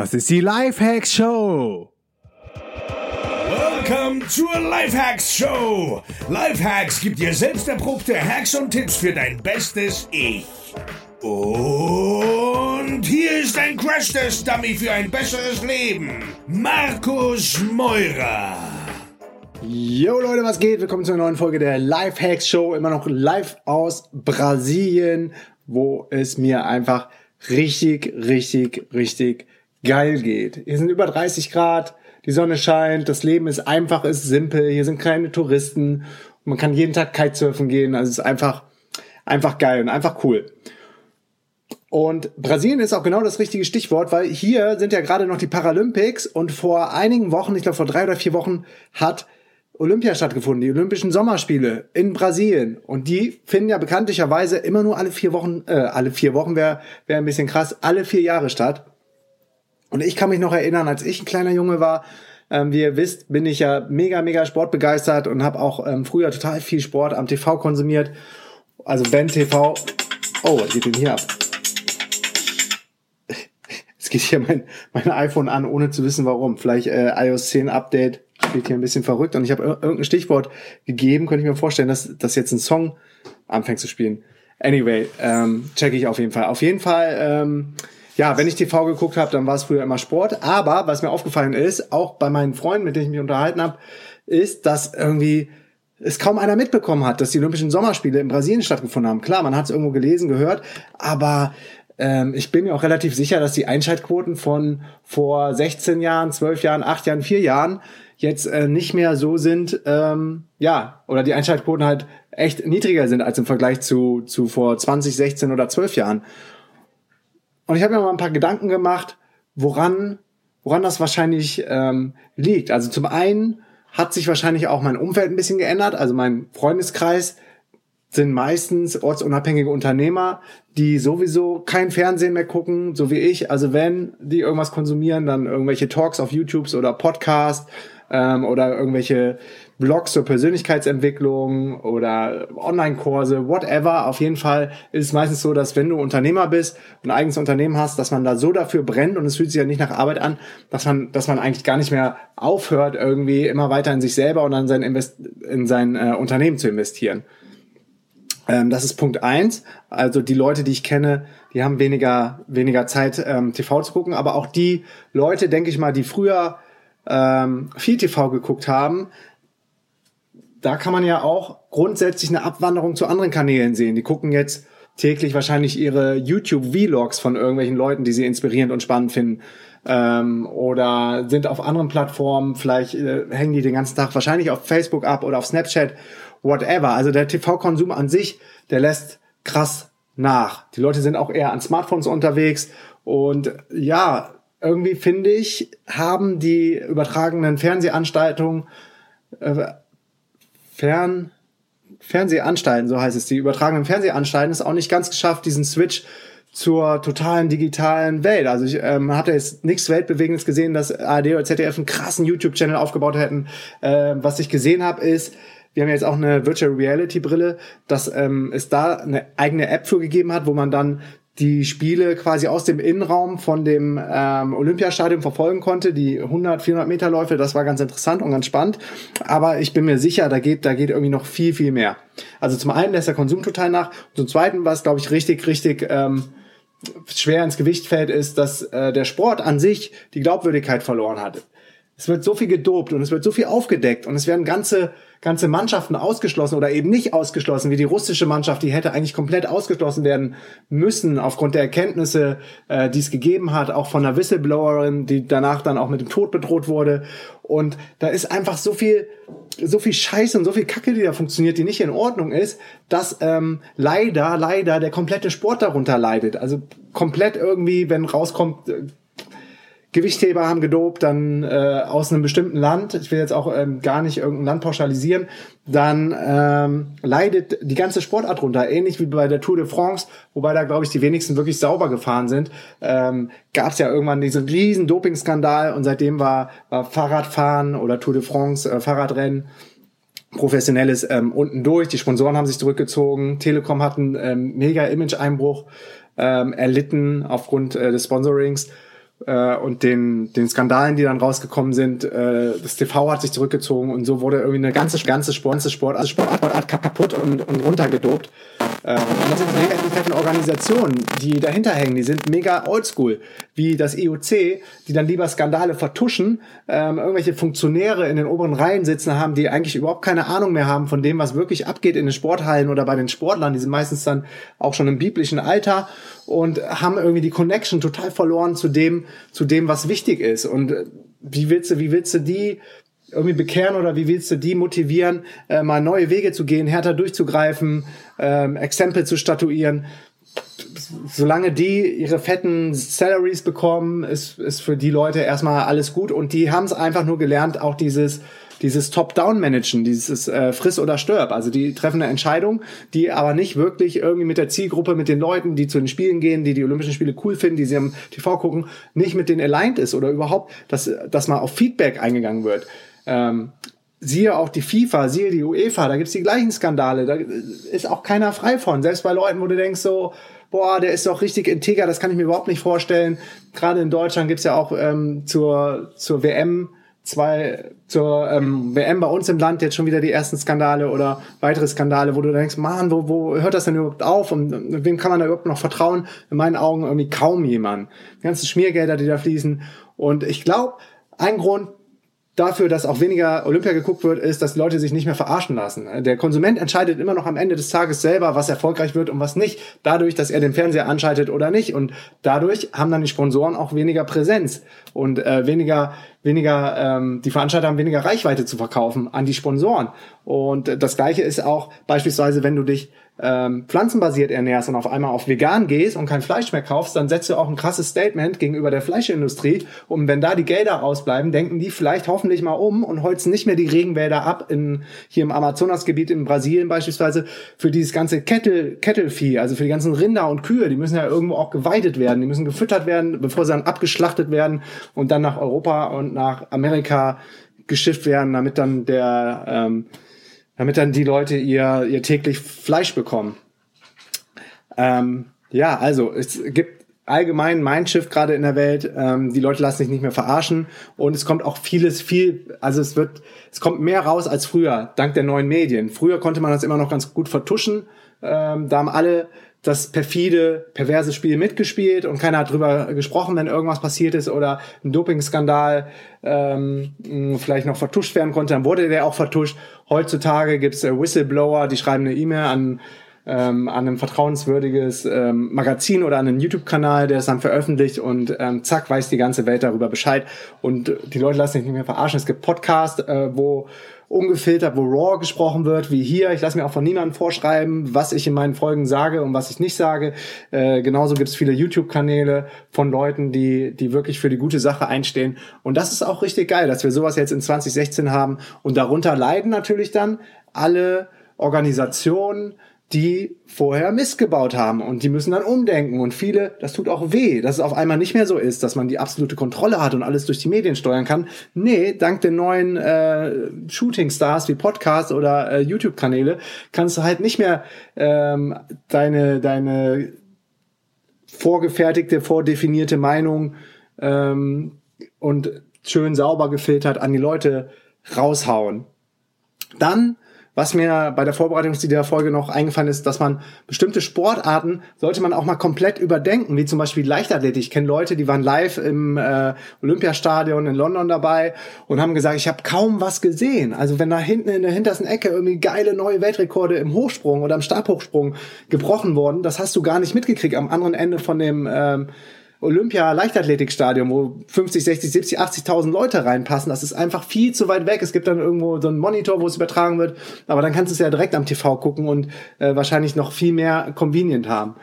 Das ist die Lifehacks Show. Welcome zur Lifehacks Show. Lifehacks gibt dir selbst erprobte Hacks und Tipps für dein bestes Ich. Und hier ist ein Crash-Test-Dummy für ein besseres Leben. Markus Meurer. Yo Leute, was geht? Willkommen zu einer neuen Folge der Lifehacks Show. Immer noch live aus Brasilien, wo es mir einfach richtig, richtig, richtig geil geht. Hier sind über 30 Grad, die Sonne scheint, das Leben ist einfach, ist simpel, hier sind keine Touristen, man kann jeden Tag Kitesurfen gehen, also es ist einfach, einfach geil und einfach cool. Und Brasilien ist auch genau das richtige Stichwort, weil hier sind ja gerade noch die Paralympics und vor einigen Wochen, ich glaube vor drei oder vier Wochen, hat Olympia stattgefunden, die Olympischen Sommerspiele in Brasilien. Und die finden ja bekanntlicherweise immer nur alle vier Wochen, äh, alle vier Wochen wäre wär ein bisschen krass, alle vier Jahre statt. Und ich kann mich noch erinnern, als ich ein kleiner Junge war, ähm, wie ihr wisst, bin ich ja mega, mega sportbegeistert und habe auch ähm, früher total viel Sport am TV konsumiert. Also Ben TV. Oh, was geht denn hier ab? Es geht hier mein, mein iPhone an, ohne zu wissen warum. Vielleicht äh, iOS 10 Update spielt hier ein bisschen verrückt. Und ich habe irgendein Stichwort gegeben, könnte ich mir vorstellen, dass, dass jetzt ein Song anfängt zu spielen. Anyway, ähm, check ich auf jeden Fall. Auf jeden Fall ähm, ja, wenn ich TV geguckt habe, dann war es früher immer Sport. Aber was mir aufgefallen ist, auch bei meinen Freunden, mit denen ich mich unterhalten habe, ist, dass irgendwie es kaum einer mitbekommen hat, dass die Olympischen Sommerspiele in Brasilien stattgefunden haben. Klar, man hat es irgendwo gelesen, gehört, aber ähm, ich bin mir auch relativ sicher, dass die Einschaltquoten von vor 16 Jahren, 12 Jahren, 8 Jahren, 4 Jahren jetzt äh, nicht mehr so sind, ähm, ja, oder die Einschaltquoten halt echt niedriger sind als im Vergleich zu, zu vor 20, 16 oder 12 Jahren. Und ich habe mir mal ein paar Gedanken gemacht, woran, woran das wahrscheinlich ähm, liegt. Also zum einen hat sich wahrscheinlich auch mein Umfeld ein bisschen geändert. Also mein Freundeskreis sind meistens ortsunabhängige Unternehmer, die sowieso kein Fernsehen mehr gucken, so wie ich. Also wenn die irgendwas konsumieren, dann irgendwelche Talks auf YouTube oder Podcast ähm, oder irgendwelche Blogs zur Persönlichkeitsentwicklung oder Online-Kurse, whatever. Auf jeden Fall ist es meistens so, dass wenn du Unternehmer bist und ein eigenes Unternehmen hast, dass man da so dafür brennt und es fühlt sich ja nicht nach Arbeit an, dass man, dass man eigentlich gar nicht mehr aufhört, irgendwie immer weiter in sich selber und an sein Invest in sein äh, Unternehmen zu investieren. Ähm, das ist Punkt eins. Also die Leute, die ich kenne, die haben weniger, weniger Zeit, ähm, TV zu gucken, aber auch die Leute, denke ich mal, die früher ähm, viel TV geguckt haben, da kann man ja auch grundsätzlich eine Abwanderung zu anderen Kanälen sehen. Die gucken jetzt täglich wahrscheinlich ihre YouTube-Vlogs von irgendwelchen Leuten, die sie inspirierend und spannend finden. Ähm, oder sind auf anderen Plattformen, vielleicht äh, hängen die den ganzen Tag wahrscheinlich auf Facebook ab oder auf Snapchat, whatever. Also der TV-Konsum an sich, der lässt krass nach. Die Leute sind auch eher an Smartphones unterwegs und ja, irgendwie finde ich, haben die übertragenen Fernsehanstaltungen äh, Fern, Fernsehanstalten, so heißt es, die übertragenen Fernsehanstalten, ist auch nicht ganz geschafft, diesen Switch zur totalen digitalen Welt. Also ich ähm, hatte jetzt nichts Weltbewegendes gesehen, dass ARD oder ZDF einen krassen YouTube-Channel aufgebaut hätten. Äh, was ich gesehen habe, ist, wir haben jetzt auch eine Virtual Reality Brille, dass ähm, es da eine eigene App für gegeben hat, wo man dann die Spiele quasi aus dem Innenraum von dem ähm, Olympiastadion verfolgen konnte, die 100, 400 Meter Läufe, das war ganz interessant und ganz spannend. Aber ich bin mir sicher, da geht, da geht irgendwie noch viel, viel mehr. Also zum einen lässt der Konsum total nach. Und zum zweiten, was glaube ich richtig, richtig ähm, schwer ins Gewicht fällt, ist, dass äh, der Sport an sich die Glaubwürdigkeit verloren hat. Es wird so viel gedopt und es wird so viel aufgedeckt und es werden ganze ganze Mannschaften ausgeschlossen oder eben nicht ausgeschlossen, wie die russische Mannschaft, die hätte eigentlich komplett ausgeschlossen werden müssen aufgrund der Erkenntnisse, äh, die es gegeben hat, auch von einer Whistleblowerin, die danach dann auch mit dem Tod bedroht wurde. Und da ist einfach so viel, so viel Scheiße und so viel Kacke, die da funktioniert, die nicht in Ordnung ist, dass ähm, leider, leider der komplette Sport darunter leidet. Also komplett irgendwie, wenn rauskommt, äh, Gewichtheber haben gedopt, dann äh, aus einem bestimmten Land, ich will jetzt auch ähm, gar nicht irgendein Land pauschalisieren, dann ähm, leidet die ganze Sportart runter, ähnlich wie bei der Tour de France, wobei da, glaube ich, die wenigsten wirklich sauber gefahren sind. Ähm, Gab es ja irgendwann diesen riesen Dopingskandal und seitdem war, war Fahrradfahren oder Tour de France, äh, Fahrradrennen professionelles ähm, unten durch. Die Sponsoren haben sich zurückgezogen. Telekom hat einen ähm, mega Image-Einbruch ähm, erlitten aufgrund äh, des Sponsorings. Äh, und den, den Skandalen, die dann rausgekommen sind. Äh, das TV hat sich zurückgezogen und so wurde irgendwie eine ganze, ganze Sport, ganze Sport, also Sportart kaputt und, und runtergedopt. Äh, und das sind interessante Organisationen, die dahinter hängen. Die sind mega oldschool, wie das IOC, die dann lieber Skandale vertuschen, ähm, irgendwelche Funktionäre in den oberen Reihen sitzen haben, die eigentlich überhaupt keine Ahnung mehr haben von dem, was wirklich abgeht in den Sporthallen oder bei den Sportlern. Die sind meistens dann auch schon im biblischen Alter und haben irgendwie die Connection total verloren zu dem, zu dem, was wichtig ist. Und äh, wie willst du, wie willst du die irgendwie bekehren oder wie willst du die motivieren, äh, mal neue Wege zu gehen, härter durchzugreifen, ähm, Exempel zu statuieren? solange die ihre fetten Salaries bekommen, ist, ist für die Leute erstmal alles gut. Und die haben es einfach nur gelernt, auch dieses dieses Top-Down-Managen, dieses äh, Friss oder Stirb. Also die treffen eine Entscheidung, die aber nicht wirklich irgendwie mit der Zielgruppe, mit den Leuten, die zu den Spielen gehen, die die Olympischen Spiele cool finden, die sie am TV gucken, nicht mit denen aligned ist oder überhaupt, dass, dass mal auf Feedback eingegangen wird. Ähm, siehe auch die FIFA, siehe die UEFA, da gibt's die gleichen Skandale, da ist auch keiner frei von. Selbst bei Leuten, wo du denkst so, boah, der ist doch richtig integer, das kann ich mir überhaupt nicht vorstellen. Gerade in Deutschland gibt's ja auch ähm, zur, zur WM zwei zur ähm, WM bei uns im Land jetzt schon wieder die ersten Skandale oder weitere Skandale, wo du denkst, man, wo, wo hört das denn überhaupt auf und wem kann man da überhaupt noch vertrauen? In meinen Augen irgendwie kaum jemand. Die ganzen Schmiergelder, die da fließen. Und ich glaube, ein Grund, dafür, dass auch weniger Olympia geguckt wird, ist, dass Leute sich nicht mehr verarschen lassen. Der Konsument entscheidet immer noch am Ende des Tages selber, was erfolgreich wird und was nicht, dadurch, dass er den Fernseher anschaltet oder nicht. Und dadurch haben dann die Sponsoren auch weniger Präsenz und äh, weniger, weniger, ähm, die Veranstalter haben weniger Reichweite zu verkaufen an die Sponsoren. Und das Gleiche ist auch beispielsweise, wenn du dich ähm, pflanzenbasiert ernährst und auf einmal auf vegan gehst und kein Fleisch mehr kaufst, dann setzt du auch ein krasses Statement gegenüber der Fleischindustrie. Und wenn da die Gelder rausbleiben, denken die vielleicht hoffentlich mal um und holzen nicht mehr die Regenwälder ab in, hier im Amazonasgebiet in Brasilien beispielsweise für dieses ganze Kettel, Kettelvieh, also für die ganzen Rinder und Kühe. Die müssen ja irgendwo auch geweidet werden. Die müssen gefüttert werden, bevor sie dann abgeschlachtet werden und dann nach Europa und nach Amerika geschifft werden, damit dann der, ähm, damit dann die Leute ihr, ihr täglich Fleisch bekommen. Ähm, ja, also es gibt allgemein Mindshift gerade in der Welt. Ähm, die Leute lassen sich nicht mehr verarschen und es kommt auch vieles viel, also es wird, es kommt mehr raus als früher, dank der neuen Medien. Früher konnte man das immer noch ganz gut vertuschen. Ähm, da haben alle das perfide, perverse Spiel mitgespielt und keiner hat drüber gesprochen, wenn irgendwas passiert ist oder ein Dopingskandal ähm, vielleicht noch vertuscht werden konnte, dann wurde der auch vertuscht. Heutzutage gibt's äh, Whistleblower, die schreiben eine E-Mail an ähm, an ein vertrauenswürdiges ähm, Magazin oder an einen YouTube-Kanal, der es dann veröffentlicht und ähm, zack, weiß die ganze Welt darüber Bescheid. Und die Leute lassen sich nicht mehr verarschen. Es gibt Podcasts, äh, wo ungefiltert, wo raw gesprochen wird, wie hier. Ich lasse mir auch von niemandem vorschreiben, was ich in meinen Folgen sage und was ich nicht sage. Äh, genauso gibt es viele YouTube-Kanäle von Leuten, die, die wirklich für die gute Sache einstehen. Und das ist auch richtig geil, dass wir sowas jetzt in 2016 haben. Und darunter leiden natürlich dann alle Organisationen, die vorher Mist gebaut haben und die müssen dann umdenken und viele, das tut auch weh, dass es auf einmal nicht mehr so ist, dass man die absolute Kontrolle hat und alles durch die Medien steuern kann. Nee, dank den neuen äh, Shooting Stars wie Podcasts oder äh, YouTube-Kanäle kannst du halt nicht mehr ähm, deine, deine vorgefertigte, vordefinierte Meinung ähm, und schön sauber gefiltert an die Leute raushauen. Dann was mir bei der Vorbereitung zu dieser Folge noch eingefallen ist, dass man bestimmte Sportarten sollte man auch mal komplett überdenken, wie zum Beispiel Leichtathletik. Ich kenne Leute, die waren live im äh, Olympiastadion in London dabei und haben gesagt, ich habe kaum was gesehen. Also wenn da hinten in der hintersten Ecke irgendwie geile neue Weltrekorde im Hochsprung oder im Stabhochsprung gebrochen wurden, das hast du gar nicht mitgekriegt am anderen Ende von dem ähm, Olympia-Leichtathletikstadion, wo 50, 60, 70, 80.000 Leute reinpassen. Das ist einfach viel zu weit weg. Es gibt dann irgendwo so einen Monitor, wo es übertragen wird. Aber dann kannst du es ja direkt am TV gucken und äh, wahrscheinlich noch viel mehr convenient haben.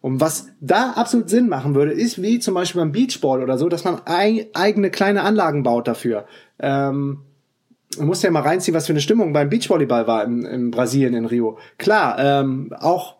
Und was da absolut Sinn machen würde, ist wie zum Beispiel beim Beachball oder so, dass man ein, eigene kleine Anlagen baut dafür. Ähm, man muss ja mal reinziehen, was für eine Stimmung beim Beachvolleyball war in, in Brasilien, in Rio. Klar, ähm, auch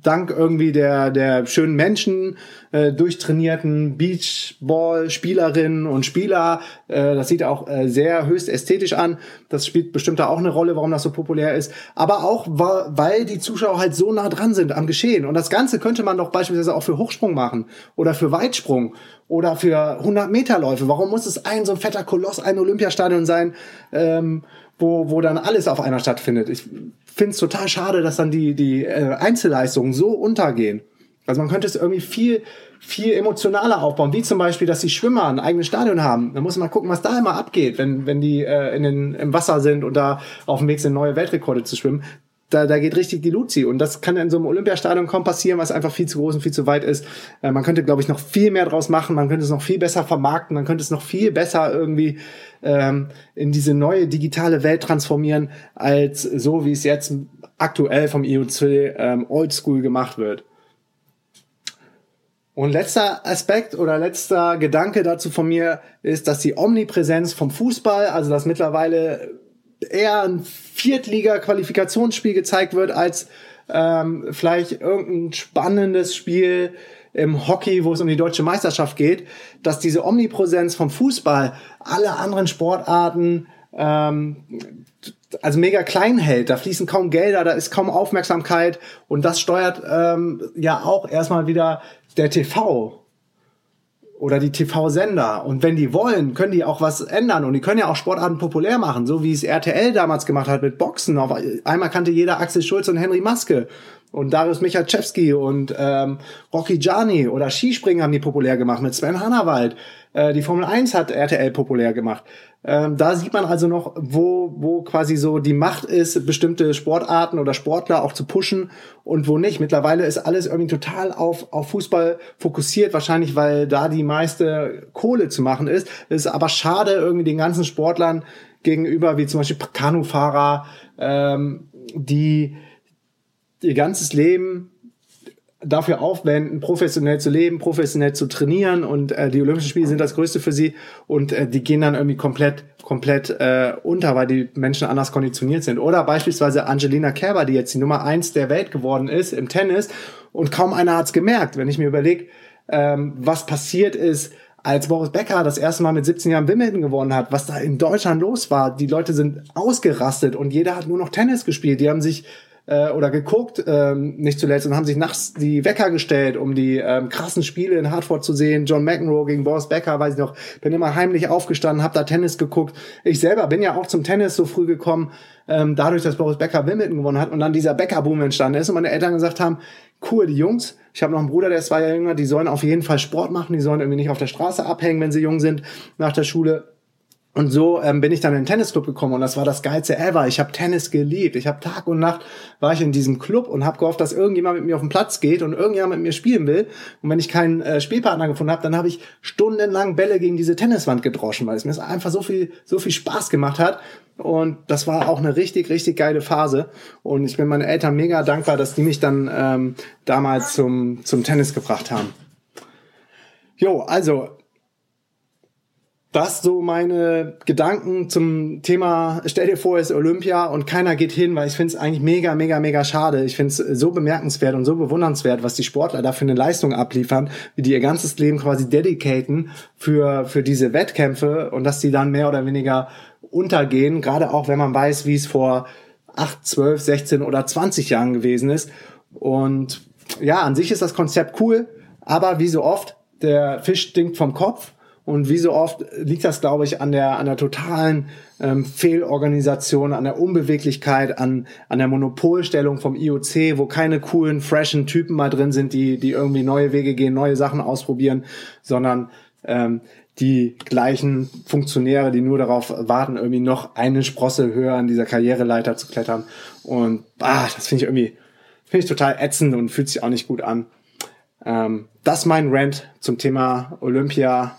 dank irgendwie der, der schönen Menschen äh, durchtrainierten Beachball-Spielerinnen und Spieler. Äh, das sieht auch äh, sehr höchst ästhetisch an. Das spielt bestimmt da auch eine Rolle, warum das so populär ist. Aber auch, weil die Zuschauer halt so nah dran sind am Geschehen. Und das Ganze könnte man doch beispielsweise auch für Hochsprung machen oder für Weitsprung oder für 100 Meter Läufe. Warum muss es ein so ein fetter Koloss, ein Olympiastadion sein? Ähm, wo, wo dann alles auf einmal stattfindet. Ich finde es total schade, dass dann die, die äh, Einzelleistungen so untergehen. Also man könnte es irgendwie viel, viel emotionaler aufbauen, wie zum Beispiel, dass die Schwimmer ein eigenes Stadion haben. Da muss man gucken, was da immer abgeht, wenn, wenn die äh, in den, im Wasser sind und da auf dem Weg sind, neue Weltrekorde zu schwimmen. Da, da geht richtig die Luzi. Und das kann in so einem Olympiastadion kaum passieren, was einfach viel zu groß und viel zu weit ist. Äh, man könnte, glaube ich, noch viel mehr draus machen. Man könnte es noch viel besser vermarkten. Man könnte es noch viel besser irgendwie ähm, in diese neue digitale Welt transformieren, als so wie es jetzt aktuell vom IOC ähm, oldschool gemacht wird. Und letzter Aspekt oder letzter Gedanke dazu von mir ist, dass die Omnipräsenz vom Fußball, also dass mittlerweile eher ein Viertliga-Qualifikationsspiel gezeigt wird, als ähm, vielleicht irgendein spannendes Spiel im Hockey, wo es um die deutsche Meisterschaft geht, dass diese Omnipräsenz vom Fußball alle anderen Sportarten ähm, also mega klein hält. Da fließen kaum Gelder, da ist kaum Aufmerksamkeit und das steuert ähm, ja auch erstmal wieder der TV oder die TV-Sender. Und wenn die wollen, können die auch was ändern. Und die können ja auch Sportarten populär machen, so wie es RTL damals gemacht hat mit Boxen. Auf einmal kannte jeder Axel Schulz und Henry Maske und Darius Michalczewski und ähm, Rocky Gianni oder Skispringen haben die populär gemacht mit Sven Hannawald. Äh, die Formel 1 hat RTL populär gemacht. Ähm, da sieht man also noch, wo, wo quasi so die Macht ist, bestimmte Sportarten oder Sportler auch zu pushen und wo nicht. Mittlerweile ist alles irgendwie total auf, auf Fußball fokussiert, wahrscheinlich weil da die meiste Kohle zu machen ist. Es ist aber schade irgendwie den ganzen Sportlern gegenüber, wie zum Beispiel Kanufahrer, ähm, die ihr ganzes Leben dafür aufwenden, professionell zu leben, professionell zu trainieren und äh, die Olympischen Spiele sind das Größte für sie und äh, die gehen dann irgendwie komplett komplett äh, unter, weil die Menschen anders konditioniert sind. Oder beispielsweise Angelina Kerber, die jetzt die Nummer eins der Welt geworden ist im Tennis und kaum einer hat's gemerkt. Wenn ich mir überlege, ähm, was passiert ist, als Boris Becker das erste Mal mit 17 Jahren Wimbledon gewonnen hat, was da in Deutschland los war. Die Leute sind ausgerastet und jeder hat nur noch Tennis gespielt. Die haben sich äh, oder geguckt, ähm, nicht zuletzt, und haben sich nachts die Wecker gestellt, um die ähm, krassen Spiele in Hartford zu sehen. John McEnroe gegen Boris Becker, weiß ich noch. Bin immer heimlich aufgestanden, habe da Tennis geguckt. Ich selber bin ja auch zum Tennis so früh gekommen, ähm, dadurch, dass Boris Becker Wimbledon gewonnen hat und dann dieser Becker-Boom entstanden ist und meine Eltern gesagt haben, cool, die Jungs, ich habe noch einen Bruder, der ist zwei Jahre jünger, die sollen auf jeden Fall Sport machen, die sollen irgendwie nicht auf der Straße abhängen, wenn sie jung sind nach der Schule und so ähm, bin ich dann in den Tennisclub gekommen und das war das geilste ever. Ich habe Tennis geliebt. Ich habe Tag und Nacht war ich in diesem Club und habe gehofft, dass irgendjemand mit mir auf den Platz geht und irgendjemand mit mir spielen will. Und wenn ich keinen äh, Spielpartner gefunden habe, dann habe ich stundenlang Bälle gegen diese Tenniswand gedroschen, weil es mir einfach so viel so viel Spaß gemacht hat. Und das war auch eine richtig richtig geile Phase. Und ich bin meinen Eltern mega dankbar, dass die mich dann ähm, damals zum zum Tennis gebracht haben. Jo, also das so meine Gedanken zum Thema, stell dir vor, es ist Olympia und keiner geht hin, weil ich finde es eigentlich mega, mega, mega schade. Ich finde es so bemerkenswert und so bewundernswert, was die Sportler da für eine Leistung abliefern, wie die ihr ganzes Leben quasi dedicaten für, für diese Wettkämpfe und dass die dann mehr oder weniger untergehen, gerade auch wenn man weiß, wie es vor 8, 12, 16 oder 20 Jahren gewesen ist. Und ja, an sich ist das Konzept cool, aber wie so oft, der Fisch stinkt vom Kopf und wie so oft liegt das, glaube ich, an der, an der totalen ähm, Fehlorganisation, an der Unbeweglichkeit, an, an der Monopolstellung vom IOC, wo keine coolen, freshen Typen mal drin sind, die, die irgendwie neue Wege gehen, neue Sachen ausprobieren, sondern ähm, die gleichen Funktionäre, die nur darauf warten, irgendwie noch eine Sprosse höher an dieser Karriereleiter zu klettern. Und ah, das finde ich irgendwie, finde ich total ätzend und fühlt sich auch nicht gut an. Ähm, das mein Rant zum Thema Olympia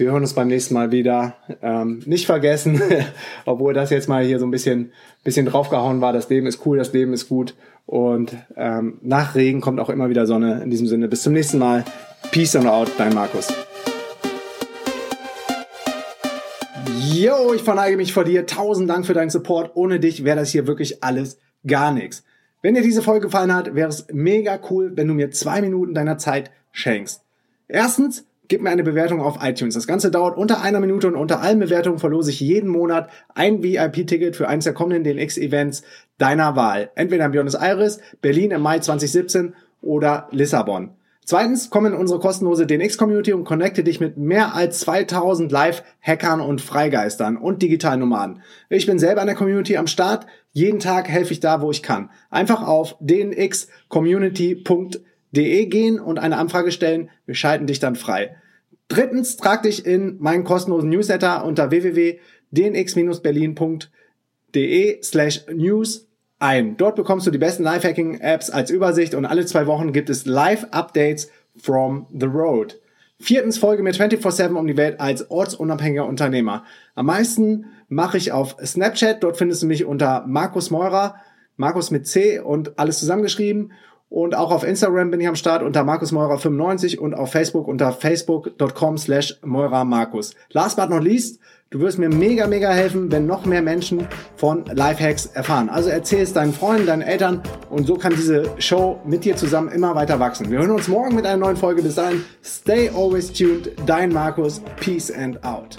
wir hören uns beim nächsten Mal wieder. Ähm, nicht vergessen, obwohl das jetzt mal hier so ein bisschen, bisschen draufgehauen war, das Leben ist cool, das Leben ist gut. Und ähm, nach Regen kommt auch immer wieder Sonne. In diesem Sinne, bis zum nächsten Mal. Peace and out, dein Markus. Yo, ich verneige mich vor dir. Tausend Dank für deinen Support. Ohne dich wäre das hier wirklich alles gar nichts. Wenn dir diese Folge gefallen hat, wäre es mega cool, wenn du mir zwei Minuten deiner Zeit schenkst. Erstens, gib mir eine Bewertung auf iTunes. Das Ganze dauert unter einer Minute und unter allen Bewertungen verlose ich jeden Monat ein VIP-Ticket für eines der kommenden DNX-Events deiner Wahl. Entweder in Buenos Aires, Berlin im Mai 2017 oder Lissabon. Zweitens, komm in unsere kostenlose DNX-Community und connecte dich mit mehr als 2000 Live-Hackern und Freigeistern und Digitalnomaden. Ich bin selber in der Community am Start. Jeden Tag helfe ich da, wo ich kann. Einfach auf dnxcommunity.de gehen und eine Anfrage stellen. Wir schalten dich dann frei. Drittens, trag dich in meinen kostenlosen Newsletter unter www.dnx-berlin.de slash news ein. Dort bekommst du die besten Lifehacking-Apps als Übersicht und alle zwei Wochen gibt es Live-Updates from the road. Viertens folge mir 24-7 um die Welt als ortsunabhängiger Unternehmer. Am meisten mache ich auf Snapchat. Dort findest du mich unter Markus Meurer, Markus mit C und alles zusammengeschrieben. Und auch auf Instagram bin ich am Start unter Markus Meurer 95 und auf Facebook unter facebook.com slash Markus. Last but not least, Du wirst mir mega, mega helfen, wenn noch mehr Menschen von Lifehacks erfahren. Also erzähl es deinen Freunden, deinen Eltern und so kann diese Show mit dir zusammen immer weiter wachsen. Wir hören uns morgen mit einer neuen Folge. Bis dahin, stay always tuned. Dein Markus. Peace and out.